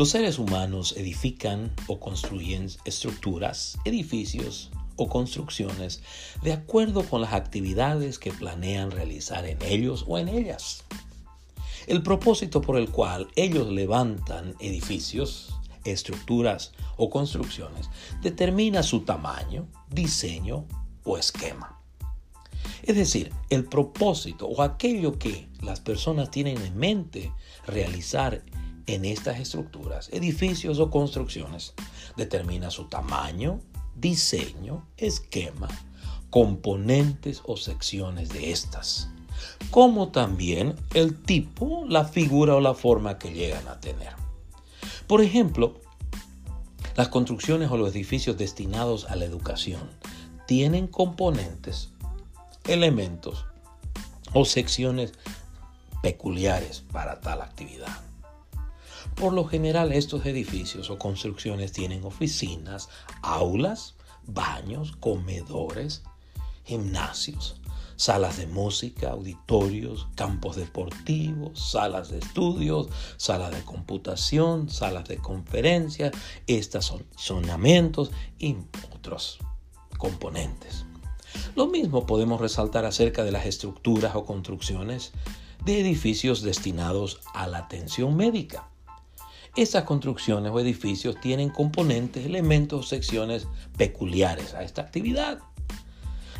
Los seres humanos edifican o construyen estructuras, edificios o construcciones de acuerdo con las actividades que planean realizar en ellos o en ellas. El propósito por el cual ellos levantan edificios, estructuras o construcciones determina su tamaño, diseño o esquema. Es decir, el propósito o aquello que las personas tienen en mente realizar en estas estructuras, edificios o construcciones, determina su tamaño, diseño, esquema, componentes o secciones de estas, como también el tipo, la figura o la forma que llegan a tener. Por ejemplo, las construcciones o los edificios destinados a la educación tienen componentes elementos o secciones peculiares para tal actividad. Por lo general estos edificios o construcciones tienen oficinas, aulas, baños, comedores, gimnasios, salas de música, auditorios, campos deportivos, salas de estudios, salas de computación, salas de conferencias, estacionamientos y otros componentes. Lo mismo podemos resaltar acerca de las estructuras o construcciones de edificios destinados a la atención médica. Estas construcciones o edificios tienen componentes, elementos o secciones peculiares a esta actividad.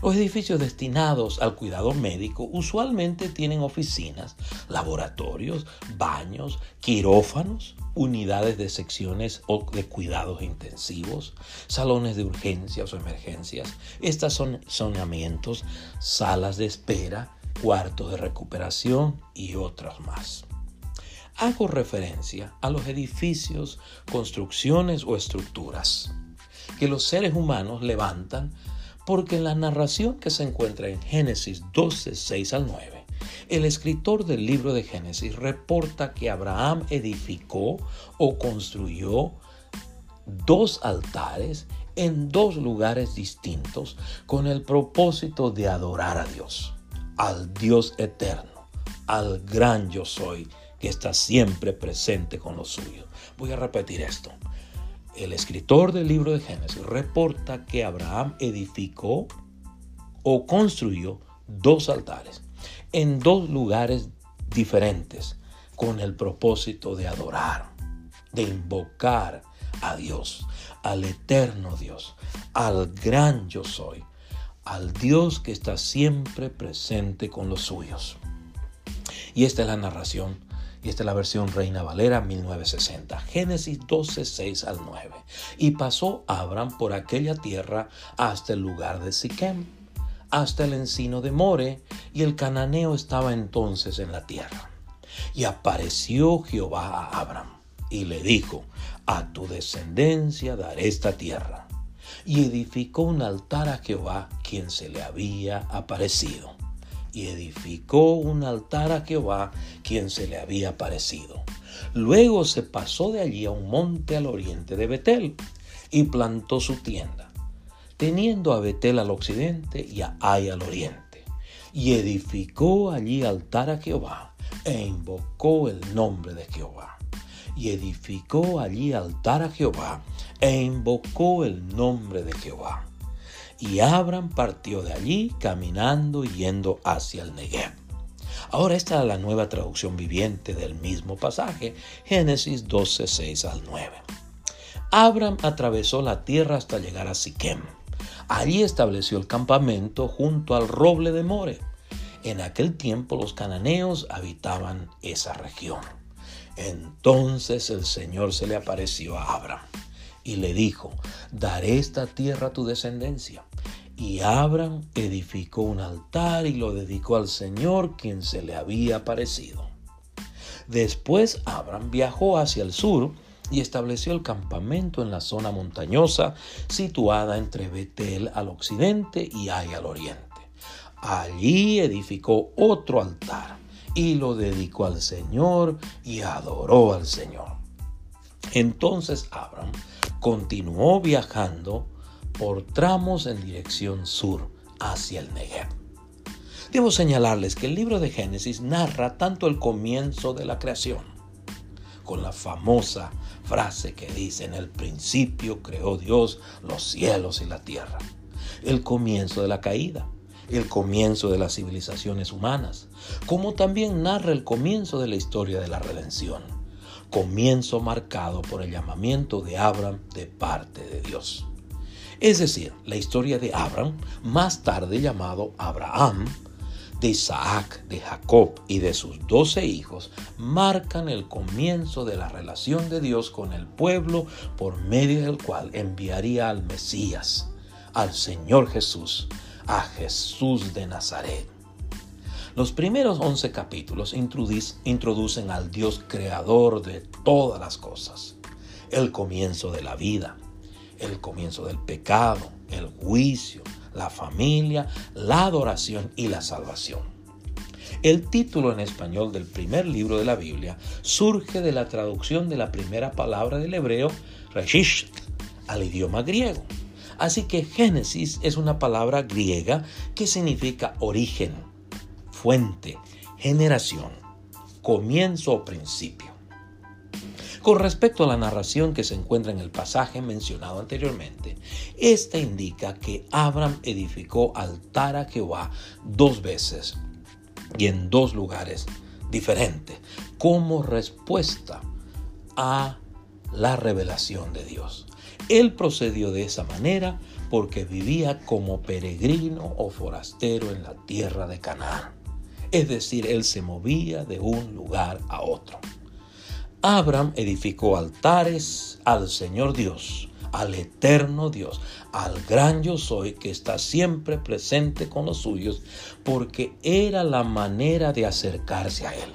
Los edificios destinados al cuidado médico usualmente tienen oficinas, laboratorios, baños, quirófanos, unidades de secciones o de cuidados intensivos, salones de urgencias o emergencias, estacionamientos, salas de espera, cuartos de recuperación y otros más. Hago referencia a los edificios, construcciones o estructuras que los seres humanos levantan porque en la narración que se encuentra en Génesis 12, 6 al 9, el escritor del libro de Génesis reporta que Abraham edificó o construyó dos altares en dos lugares distintos con el propósito de adorar a Dios, al Dios eterno, al gran yo soy que está siempre presente con los suyos. Voy a repetir esto. El escritor del libro de Génesis reporta que Abraham edificó o construyó dos altares en dos lugares diferentes con el propósito de adorar, de invocar a Dios, al eterno Dios, al gran yo soy, al Dios que está siempre presente con los suyos. Y esta es la narración, y esta es la versión Reina Valera 1960, Génesis 12, 6 al 9. Y pasó Abraham por aquella tierra hasta el lugar de Siquem hasta el encino de More, y el cananeo estaba entonces en la tierra. Y apareció Jehová a Abraham, y le dijo, a tu descendencia daré esta tierra. Y edificó un altar a Jehová, quien se le había aparecido. Y edificó un altar a Jehová, quien se le había aparecido. Luego se pasó de allí a un monte al oriente de Betel, y plantó su tienda teniendo a Betel al occidente y a Ai al oriente. Y edificó allí altar a Jehová e invocó el nombre de Jehová. Y edificó allí altar a Jehová e invocó el nombre de Jehová. Y Abraham partió de allí caminando yendo hacia el Negev. Ahora esta es la nueva traducción viviente del mismo pasaje, Génesis 12, 6 al 9. Abraham atravesó la tierra hasta llegar a Siquem Allí estableció el campamento junto al roble de More. En aquel tiempo los cananeos habitaban esa región. Entonces el Señor se le apareció a Abraham y le dijo, daré esta tierra a tu descendencia. Y Abraham edificó un altar y lo dedicó al Señor quien se le había aparecido. Después Abraham viajó hacia el sur y estableció el campamento en la zona montañosa situada entre Betel al occidente y Ai al oriente. Allí edificó otro altar y lo dedicó al Señor y adoró al Señor. Entonces Abraham continuó viajando por tramos en dirección sur hacia el Negev. Debo señalarles que el libro de Génesis narra tanto el comienzo de la creación, con la famosa frase que dice, en el principio creó Dios los cielos y la tierra. El comienzo de la caída, el comienzo de las civilizaciones humanas, como también narra el comienzo de la historia de la redención, comienzo marcado por el llamamiento de Abraham de parte de Dios. Es decir, la historia de Abraham, más tarde llamado Abraham, de Isaac, de Jacob y de sus doce hijos marcan el comienzo de la relación de Dios con el pueblo por medio del cual enviaría al Mesías, al Señor Jesús, a Jesús de Nazaret. Los primeros once capítulos introducen al Dios creador de todas las cosas, el comienzo de la vida, el comienzo del pecado, el juicio, la familia, la adoración y la salvación. El título en español del primer libro de la Biblia surge de la traducción de la primera palabra del hebreo, Reshisht, al idioma griego. Así que Génesis es una palabra griega que significa origen, fuente, generación, comienzo o principio. Con respecto a la narración que se encuentra en el pasaje mencionado anteriormente, esta indica que Abraham edificó altar a Jehová dos veces y en dos lugares diferentes como respuesta a la revelación de Dios. Él procedió de esa manera porque vivía como peregrino o forastero en la tierra de Canaán. Es decir, él se movía de un lugar a otro. Abraham edificó altares al Señor Dios, al eterno Dios, al gran yo soy que está siempre presente con los suyos, porque era la manera de acercarse a Él,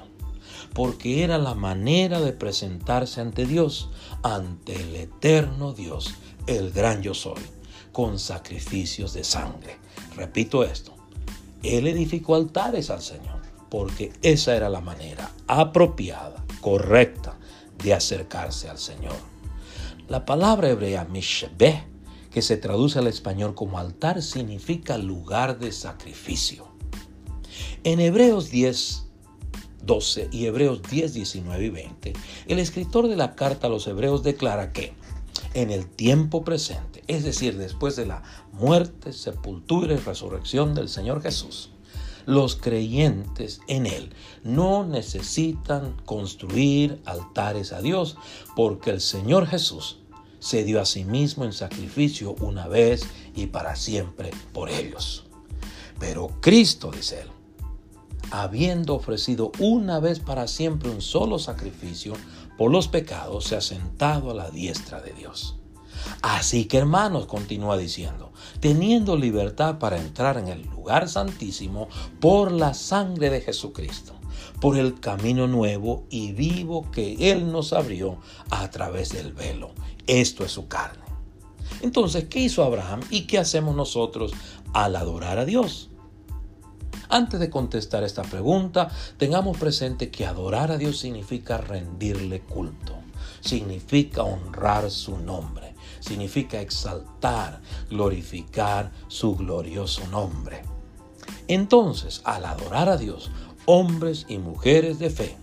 porque era la manera de presentarse ante Dios, ante el eterno Dios, el gran yo soy, con sacrificios de sangre. Repito esto, Él edificó altares al Señor, porque esa era la manera apropiada correcta de acercarse al Señor. La palabra hebrea mishbeh, que se traduce al español como altar, significa lugar de sacrificio. En Hebreos 10, 12 y Hebreos 10, 19 y 20, el escritor de la carta a los Hebreos declara que en el tiempo presente, es decir, después de la muerte, sepultura y resurrección del Señor Jesús, los creyentes en Él no necesitan construir altares a Dios porque el Señor Jesús se dio a sí mismo en sacrificio una vez y para siempre por ellos. Pero Cristo, dice Él, habiendo ofrecido una vez para siempre un solo sacrificio por los pecados, se ha sentado a la diestra de Dios. Así que hermanos, continúa diciendo, teniendo libertad para entrar en el lugar santísimo por la sangre de Jesucristo, por el camino nuevo y vivo que Él nos abrió a través del velo. Esto es su carne. Entonces, ¿qué hizo Abraham y qué hacemos nosotros al adorar a Dios? Antes de contestar esta pregunta, tengamos presente que adorar a Dios significa rendirle culto, significa honrar su nombre significa exaltar, glorificar su glorioso nombre. Entonces, al adorar a Dios, hombres y mujeres de fe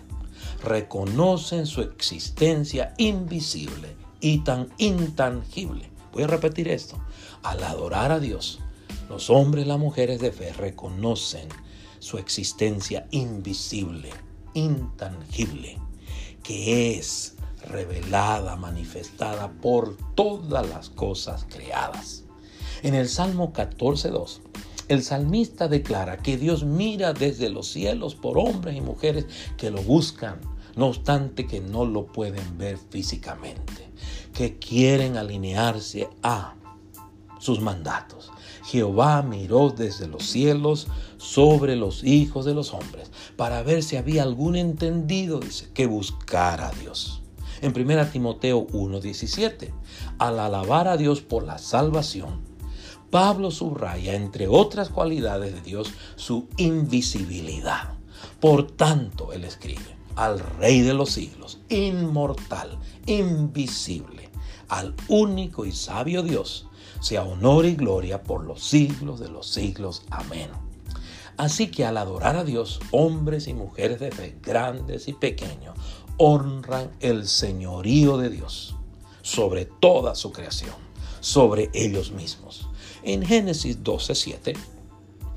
reconocen su existencia invisible y tan intangible. Voy a repetir esto. Al adorar a Dios, los hombres y las mujeres de fe reconocen su existencia invisible, intangible, que es revelada, manifestada por todas las cosas creadas. En el Salmo 14.2, el salmista declara que Dios mira desde los cielos por hombres y mujeres que lo buscan, no obstante que no lo pueden ver físicamente, que quieren alinearse a sus mandatos. Jehová miró desde los cielos sobre los hijos de los hombres para ver si había algún entendido, dice, que buscara a Dios en 1 Timoteo 1:17. Al alabar a Dios por la salvación, Pablo subraya, entre otras cualidades de Dios, su invisibilidad. Por tanto, él escribe, al Rey de los siglos, inmortal, invisible, al único y sabio Dios, sea honor y gloria por los siglos de los siglos. Amén. Así que al adorar a Dios, hombres y mujeres de fe, grandes y pequeños, honran el señorío de Dios sobre toda su creación, sobre ellos mismos. En Génesis 12:7,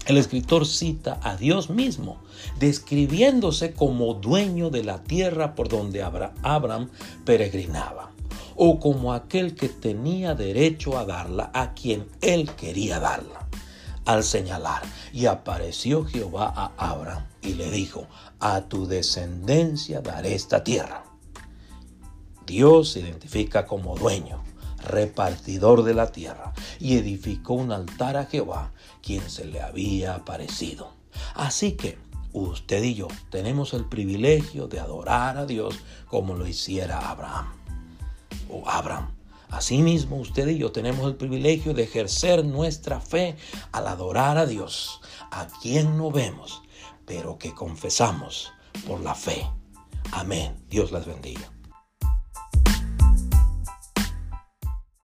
el escritor cita a Dios mismo, describiéndose como dueño de la tierra por donde Abraham peregrinaba, o como aquel que tenía derecho a darla a quien él quería darla. Al señalar, y apareció Jehová a Abraham y le dijo, a tu descendencia daré esta tierra. Dios se identifica como dueño, repartidor de la tierra, y edificó un altar a Jehová, quien se le había aparecido. Así que usted y yo tenemos el privilegio de adorar a Dios como lo hiciera Abraham. O Abraham. Asimismo, usted y yo tenemos el privilegio de ejercer nuestra fe al adorar a Dios, a quien no vemos, pero que confesamos por la fe. Amén. Dios las bendiga.